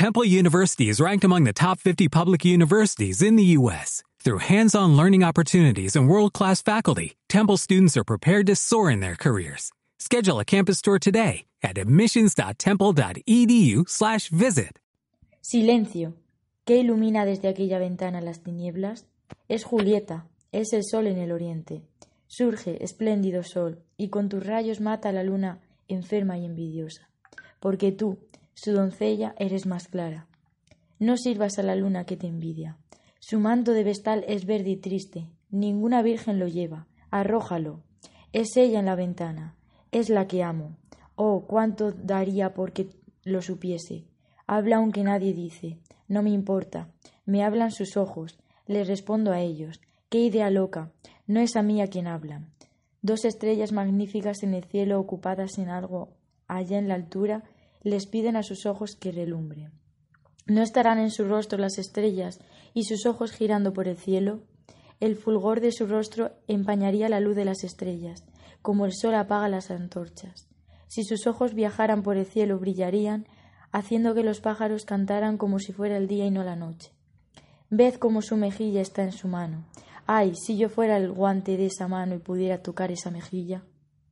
Temple University is ranked among the top 50 public universities in the U.S. Through hands-on learning opportunities and world-class faculty, Temple students are prepared to soar in their careers. Schedule a campus tour today at admissions.temple.edu/visit. Silencio. ¿Qué ilumina desde aquella ventana las tinieblas? Es Julieta, es el sol en el oriente. Surge, espléndido sol, y con tus rayos mata a la luna enferma y envidiosa. Porque tú, su doncella, eres más clara. No sirvas a la luna que te envidia. Su manto de vestal es verde y triste. Ninguna virgen lo lleva. Arrójalo. Es ella en la ventana. Es la que amo. Oh, cuánto daría porque lo supiese. Habla aunque nadie dice. No me importa. Me hablan sus ojos. Les respondo a ellos. Qué idea loca. No es a mí a quien hablan. Dos estrellas magníficas en el cielo ocupadas en algo allá en la altura les piden a sus ojos que relumbre. ¿No estarán en su rostro las estrellas y sus ojos girando por el cielo? El fulgor de su rostro empañaría la luz de las estrellas, como el sol apaga las antorchas. Si sus ojos viajaran por el cielo, brillarían, haciendo que los pájaros cantaran como si fuera el día y no la noche. Ved cómo su mejilla está en su mano, Ay, si yo fuera el guante de esa mano y pudiera tocar esa mejilla.